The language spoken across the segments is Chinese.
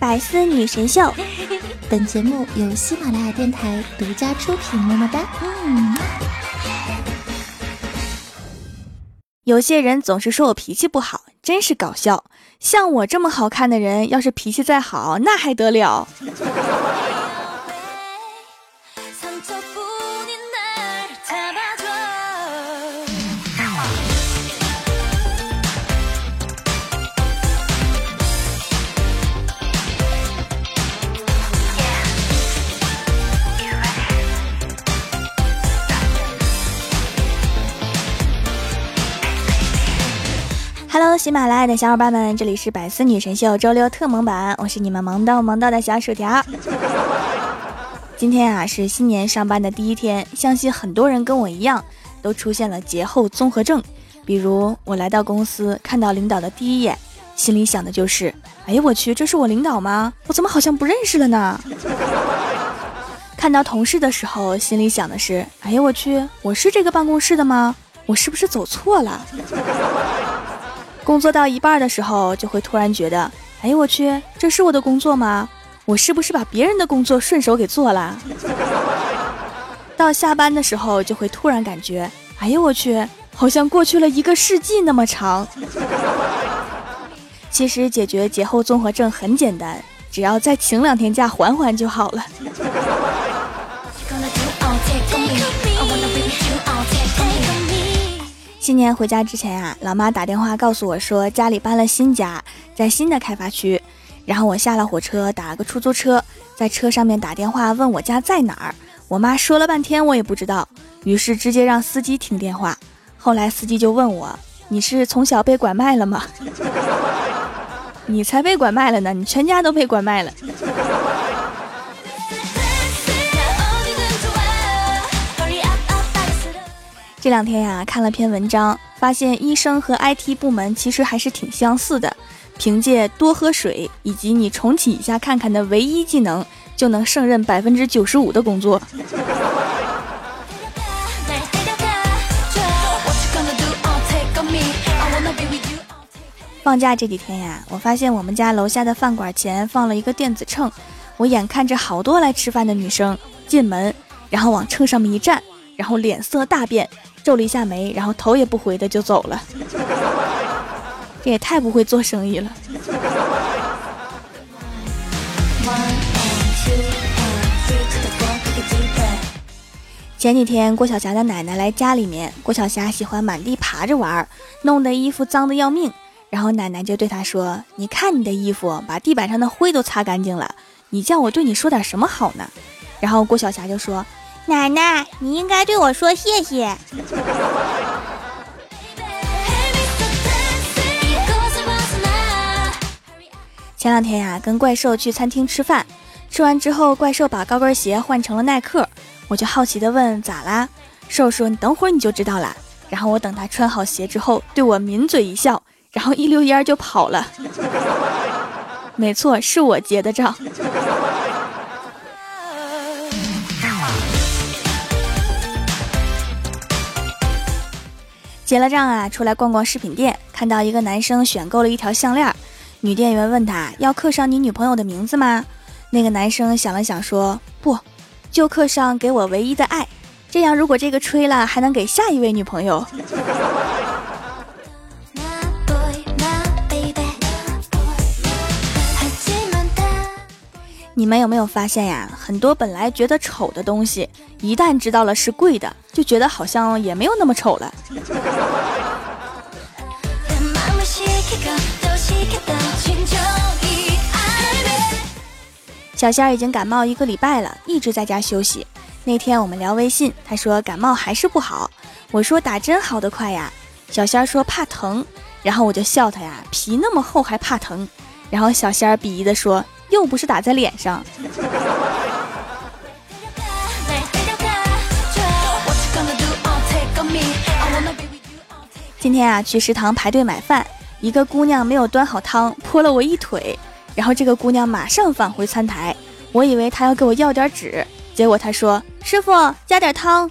百思女神秀，本节目由喜马拉雅电台独家出品。么么哒。嗯。有些人总是说我脾气不好，真是搞笑。像我这么好看的人，要是脾气再好，那还得了喜马拉雅的小伙伴们，这里是百思女神秀周六特萌版，我是你们萌到萌到的小薯条。今天啊是新年上班的第一天，相信很多人跟我一样都出现了节后综合症。比如我来到公司，看到领导的第一眼，心里想的就是：哎呀我去，这是我领导吗？我怎么好像不认识了呢？看到同事的时候，心里想的是：哎呀我去，我是这个办公室的吗？我是不是走错了？工作到一半的时候，就会突然觉得，哎呦我去，这是我的工作吗？我是不是把别人的工作顺手给做了？到下班的时候，就会突然感觉，哎呦我去，好像过去了一个世纪那么长。其实解决节后综合症很简单，只要再请两天假缓缓就好了。今年回家之前啊，老妈打电话告诉我说家里搬了新家，在新的开发区。然后我下了火车，打了个出租车，在车上面打电话问我家在哪儿。我妈说了半天我也不知道，于是直接让司机听电话。后来司机就问我：“你是从小被拐卖了吗？”你才被拐卖了呢，你全家都被拐卖了。这两天呀，看了篇文章，发现医生和 IT 部门其实还是挺相似的。凭借多喝水以及你重启一下看看的唯一技能，就能胜任百分之九十五的工作。放假这几天呀，我发现我们家楼下的饭馆前放了一个电子秤，我眼看着好多来吃饭的女生进门，然后往秤上面一站，然后脸色大变。皱了一下眉，然后头也不回的就走了。这也太不会做生意了。前几天郭晓霞的奶奶来家里面，郭晓霞喜欢满地爬着玩，弄得衣服脏的要命。然后奶奶就对她说：“你看你的衣服，把地板上的灰都擦干净了，你叫我对你说点什么好呢？”然后郭晓霞就说。奶奶，你应该对我说谢谢。前两天呀，跟怪兽去餐厅吃饭，吃完之后，怪兽把高跟鞋换成了耐克，我就好奇的问咋啦？兽说你等会儿你就知道了。然后我等他穿好鞋之后，对我抿嘴一笑，然后一溜烟就跑了。没错，是我结的账。结了账啊，出来逛逛饰品店，看到一个男生选购了一条项链，女店员问他要刻上你女朋友的名字吗？那个男生想了想说不，就刻上给我唯一的爱，这样如果这个吹了，还能给下一位女朋友。你们有没有发现呀？很多本来觉得丑的东西，一旦知道了是贵的，就觉得好像也没有那么丑了。小仙儿已经感冒一个礼拜了，一直在家休息。那天我们聊微信，他说感冒还是不好。我说打针好得快呀。小仙儿说怕疼，然后我就笑他呀，皮那么厚还怕疼。然后小仙儿鄙夷的说。又不是打在脸上。今天啊，去食堂排队买饭，一个姑娘没有端好汤，泼了我一腿，然后这个姑娘马上返回餐台，我以为她要给我要点纸，结果她说：“师傅，加点汤。”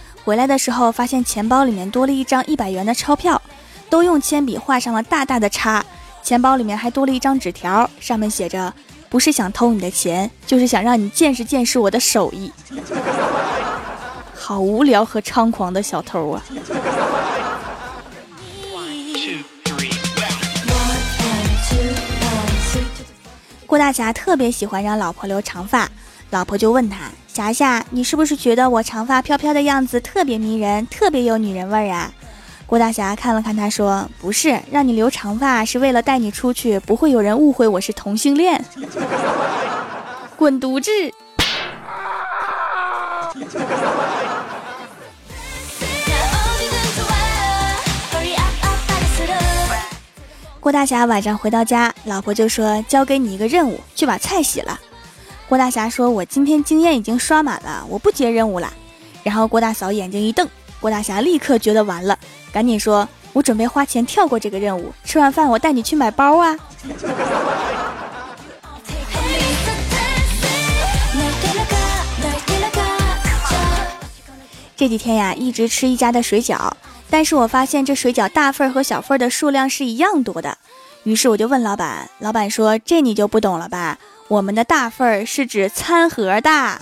回来的时候，发现钱包里面多了一张一百元的钞票，都用铅笔画上了大大的叉。钱包里面还多了一张纸条，上面写着：“不是想偷你的钱，就是想让你见识见识我的手艺。” 好无聊和猖狂的小偷啊！郭大侠特别喜欢让老婆留长发，老婆就问他。霞霞，你是不是觉得我长发飘飘的样子特别迷人，特别有女人味儿啊？郭大侠看了看他，说：“不是，让你留长发是为了带你出去，不会有人误会我是同性恋。”滚犊子！郭大侠晚上回到家，老婆就说：“交给你一个任务，去把菜洗了。”郭大侠说：“我今天经验已经刷满了，我不接任务了。”然后郭大嫂眼睛一瞪，郭大侠立刻觉得完了，赶紧说：“我准备花钱跳过这个任务，吃完饭我带你去买包啊！” 这几天呀，一直吃一家的水饺，但是我发现这水饺大份和小份的数量是一样多的，于是我就问老板，老板说：“这你就不懂了吧？”我们的大份儿是指餐盒大。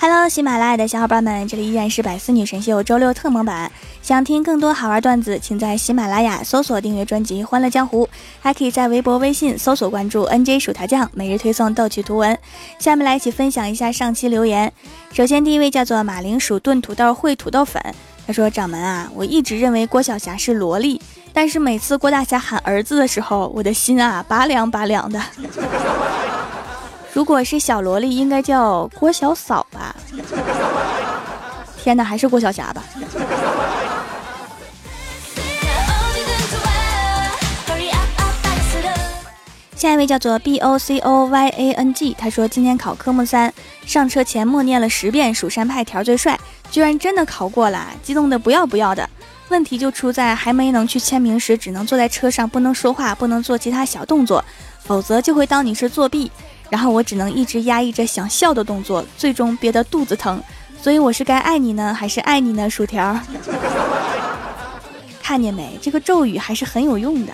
Hello，喜马拉雅的小伙伴们，这里依然是百思女神秀周六特蒙版。想听更多好玩段子，请在喜马拉雅搜索订阅专辑《欢乐江湖》，还可以在微博、微信搜索关注 NJ 薯条酱，每日推送逗趣图文。下面来一起分享一下上期留言。首先，第一位叫做马铃薯炖土豆烩土豆粉。他说：“掌门啊，我一直认为郭晓霞是萝莉，但是每次郭大侠喊儿子的时候，我的心啊拔凉拔凉的。如果是小萝莉，应该叫郭小嫂吧？天哪，还是郭晓霞吧。”下一位叫做 B O C O Y A N G，他说今天考科目三，上车前默念了十遍“蜀山派条最帅”，居然真的考过了，激动的不要不要的。问题就出在还没能去签名时，只能坐在车上，不能说话，不能做其他小动作，否则就会当你是作弊。然后我只能一直压抑着想笑的动作，最终憋得肚子疼。所以我是该爱你呢，还是爱你呢？薯条，看见没？这个咒语还是很有用的。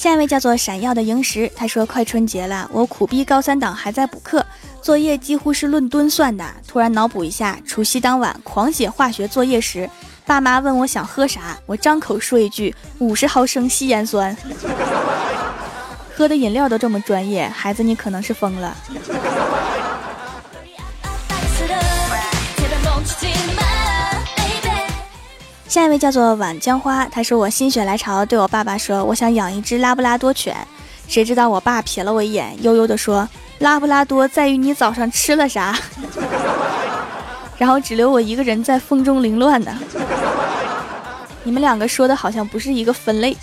下一位叫做闪耀的萤石，他说：“快春节了，我苦逼高三党还在补课，作业几乎是论吨算的。突然脑补一下，除夕当晚狂写化学作业时，爸妈问我想喝啥，我张口说一句五十毫升稀盐酸。喝的饮料都这么专业，孩子你可能是疯了。”下一位叫做晚江花，他说我心血来潮对我爸爸说，我想养一只拉布拉多犬。谁知道我爸瞥了我一眼，悠悠地说：“拉布拉多在于你早上吃了啥。”然后只留我一个人在风中凌乱呢。你们两个说的好像不是一个分类。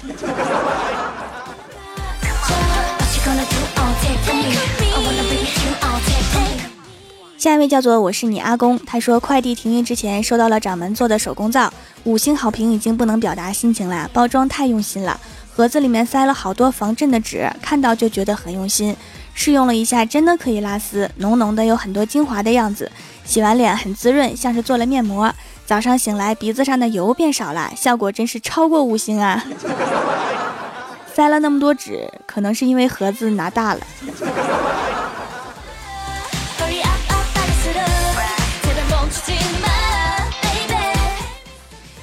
下一位叫做我是你阿公，他说快递停运之前收到了掌门做的手工皂，五星好评已经不能表达心情了，包装太用心了，盒子里面塞了好多防震的纸，看到就觉得很用心。试用了一下，真的可以拉丝，浓浓的有很多精华的样子，洗完脸很滋润，像是做了面膜。早上醒来鼻子上的油变少了，效果真是超过五星啊！塞了那么多纸，可能是因为盒子拿大了。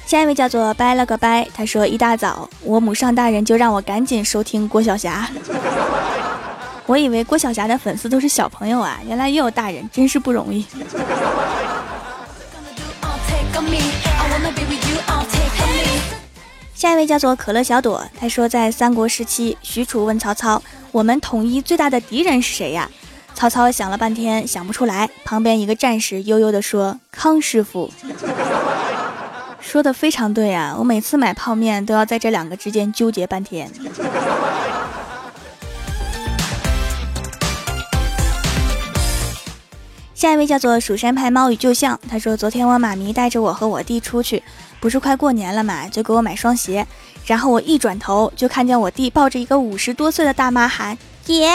下一位叫做掰了个掰，他说一大早我母上大人就让我赶紧收听郭晓霞，我以为郭晓霞的粉丝都是小朋友啊，原来也有大人，真是不容易。下一位叫做可乐小朵，他说在三国时期，许褚问曹操：“我们统一最大的敌人是谁呀？”曹操想了半天想不出来，旁边一个战士悠悠地说：“康师傅。”说的非常对啊！我每次买泡面都要在这两个之间纠结半天。下一位叫做蜀山派猫与旧相，他说：“昨天我妈咪带着我和我弟出去，不是快过年了嘛，就给我买双鞋。然后我一转头，就看见我弟抱着一个五十多岁的大妈喊：‘姐！’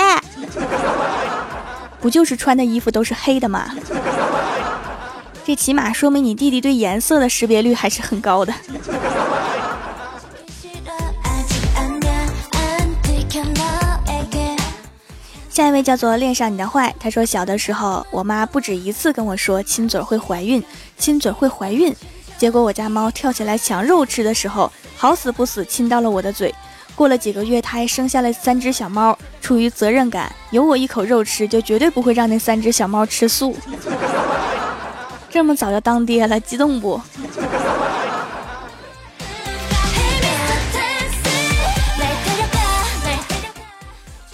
不就是穿的衣服都是黑的吗？这起码说明你弟弟对颜色的识别率还是很高的。”下一位叫做恋上你的坏，他说小的时候，我妈不止一次跟我说亲嘴会怀孕，亲嘴会怀孕。结果我家猫跳起来抢肉吃的时候，好死不死亲到了我的嘴。过了几个月，它还生下了三只小猫。出于责任感，有我一口肉吃，就绝对不会让那三只小猫吃素。这么早就当爹了，激动不？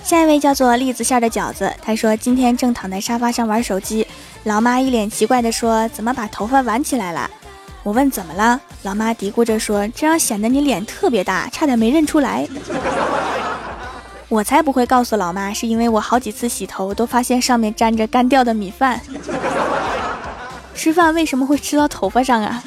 下一位叫做栗子馅的饺子，他说今天正躺在沙发上玩手机，老妈一脸奇怪的说：“怎么把头发挽起来了？”我问怎么了，老妈嘀咕着说：“这样显得你脸特别大，差点没认出来。”我才不会告诉老妈，是因为我好几次洗头都发现上面沾着干掉的米饭。吃饭为什么会吃到头发上啊？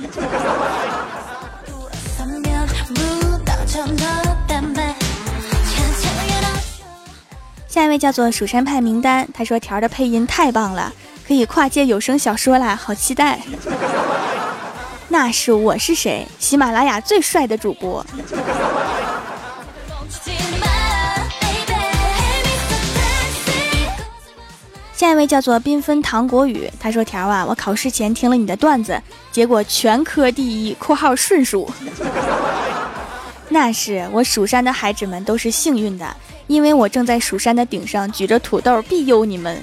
下一位叫做蜀山派名单，他说条的配音太棒了，可以跨界有声小说啦，好期待！那是我是谁？喜马拉雅最帅的主播。下一位叫做缤纷糖果雨，他说条啊，我考试前听了你的段子，结果全科第一（括号顺数 ）。那是我蜀山的孩子们都是幸运的。因为我正在蜀山的顶上举着土豆庇佑你们。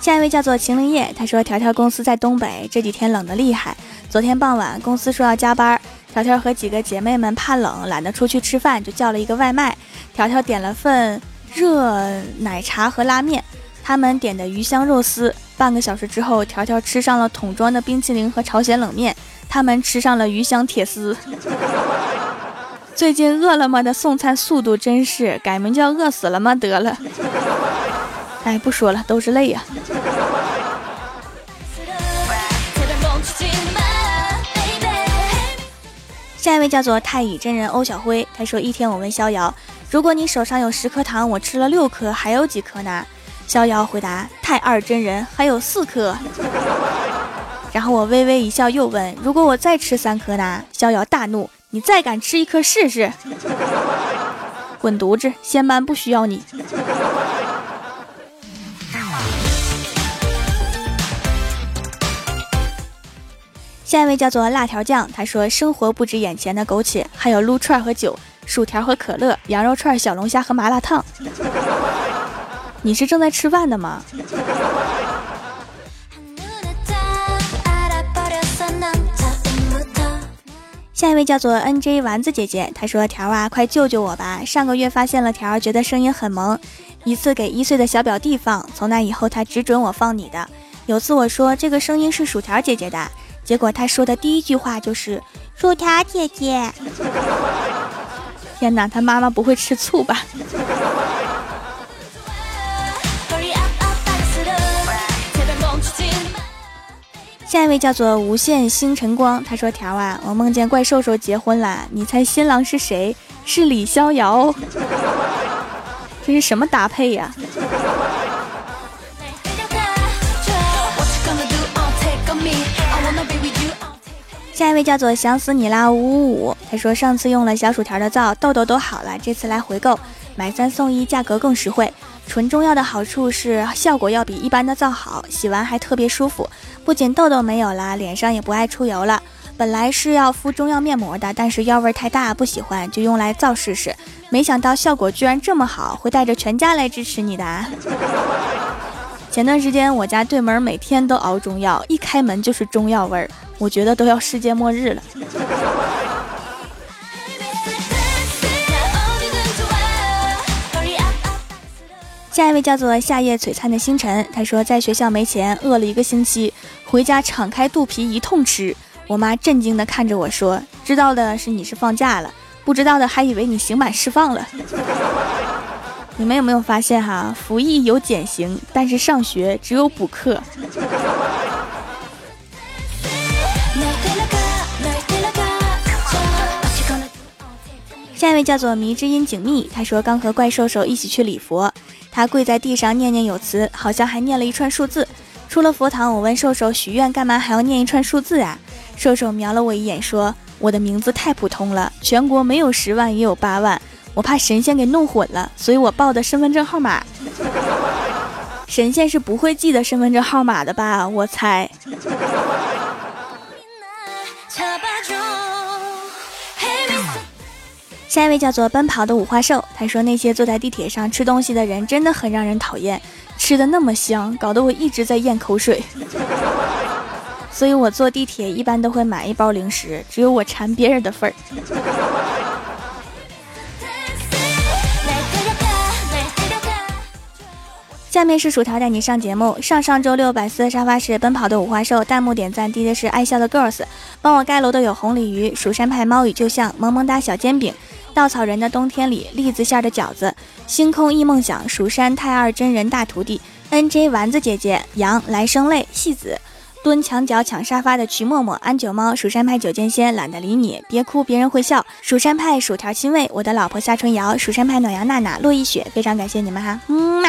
下一位叫做秦灵叶，他说条条公司在东北，这几天冷的厉害。昨天傍晚公司说要加班，条条和几个姐妹们怕冷，懒得出去吃饭，就叫了一个外卖。条条点了份热奶茶和拉面，他们点的鱼香肉丝。半个小时之后，条条吃上了桶装的冰淇淋和朝鲜冷面。他们吃上了鱼香铁丝。最近饿了么的送餐速度真是，改名叫饿死了吗？得了。哎，不说了，都是泪呀。下一位叫做太乙真人欧小辉，他说：一天我问逍遥，如果你手上有十颗糖，我吃了六颗，还有几颗呢？逍遥回答：太二真人还有四颗。然后我微微一笑，又问：“如果我再吃三颗呢？”逍遥大怒：“你再敢吃一颗试试？滚犊子！仙班不需要你。”下一位叫做辣条酱，他说：“生活不止眼前的苟且，还有撸串和酒、薯条和可乐、羊肉串、小龙虾和麻辣烫。”你是正在吃饭的吗？下一位叫做 N J 丸子姐姐，她说：“条啊，快救救我吧！上个月发现了条，觉得声音很萌，一次给一岁的小表弟放，从那以后他只准我放你的。有次我说这个声音是薯条姐姐的，结果他说的第一句话就是薯条姐姐。天哪，他妈妈不会吃醋吧？”下一位叫做无限星辰光，他说：“条啊，我梦见怪兽兽结婚了，你猜新郎是谁？是李逍遥。这是什么搭配呀？”下一位叫做想死你啦五五五，他说：“上次用了小薯条的皂，痘痘都好了，这次来回购，买三送一，价格更实惠。纯中药的好处是效果要比一般的皂好，洗完还特别舒服。”不仅痘痘没有了，脸上也不爱出油了。本来是要敷中药面膜的，但是药味太大，不喜欢，就用来皂试试。没想到效果居然这么好，会带着全家来支持你的。前段时间我家对门每天都熬中药，一开门就是中药味儿，我觉得都要世界末日了。下一位叫做夏夜璀璨的星辰，他说在学校没钱，饿了一个星期，回家敞开肚皮一通吃。我妈震惊地看着我说：“知道的是你是放假了，不知道的还以为你刑满释放了。”你们有没有发现哈？服役有减刑，但是上学只有补课。下一位叫做迷之音景密，他说刚和怪兽兽一起去礼佛。他跪在地上念念有词，好像还念了一串数字。出了佛堂，我问兽兽许愿干嘛还要念一串数字啊？兽兽瞄了我一眼，说：“我的名字太普通了，全国没有十万也有八万，我怕神仙给弄混了，所以我报的身份证号码。神仙是不会记得身份证号码的吧？我猜。”下一位叫做奔跑的五花兽，他说那些坐在地铁上吃东西的人真的很让人讨厌，吃的那么香，搞得我一直在咽口水。所以我坐地铁一般都会买一包零食，只有我馋别人的份儿。下面是薯条带你上节目。上上周六百思的沙发是奔跑的五花兽，弹幕点赞低的是爱笑的 girls，帮我盖楼的有红鲤鱼、蜀山派猫语就像萌萌哒小煎饼。稻草人的冬天里，栗子馅的饺子，星空忆梦想，蜀山太二真人大徒弟，N J 丸子姐姐，羊来生泪，戏子，蹲墙角抢沙发的徐默默，安九猫，蜀山派九剑仙，懒得理你，别哭，别人会笑，蜀山派薯条亲喂，我的老婆夏春瑶，蜀山派暖阳娜娜，洛一雪，非常感谢你们哈，嗯嘛。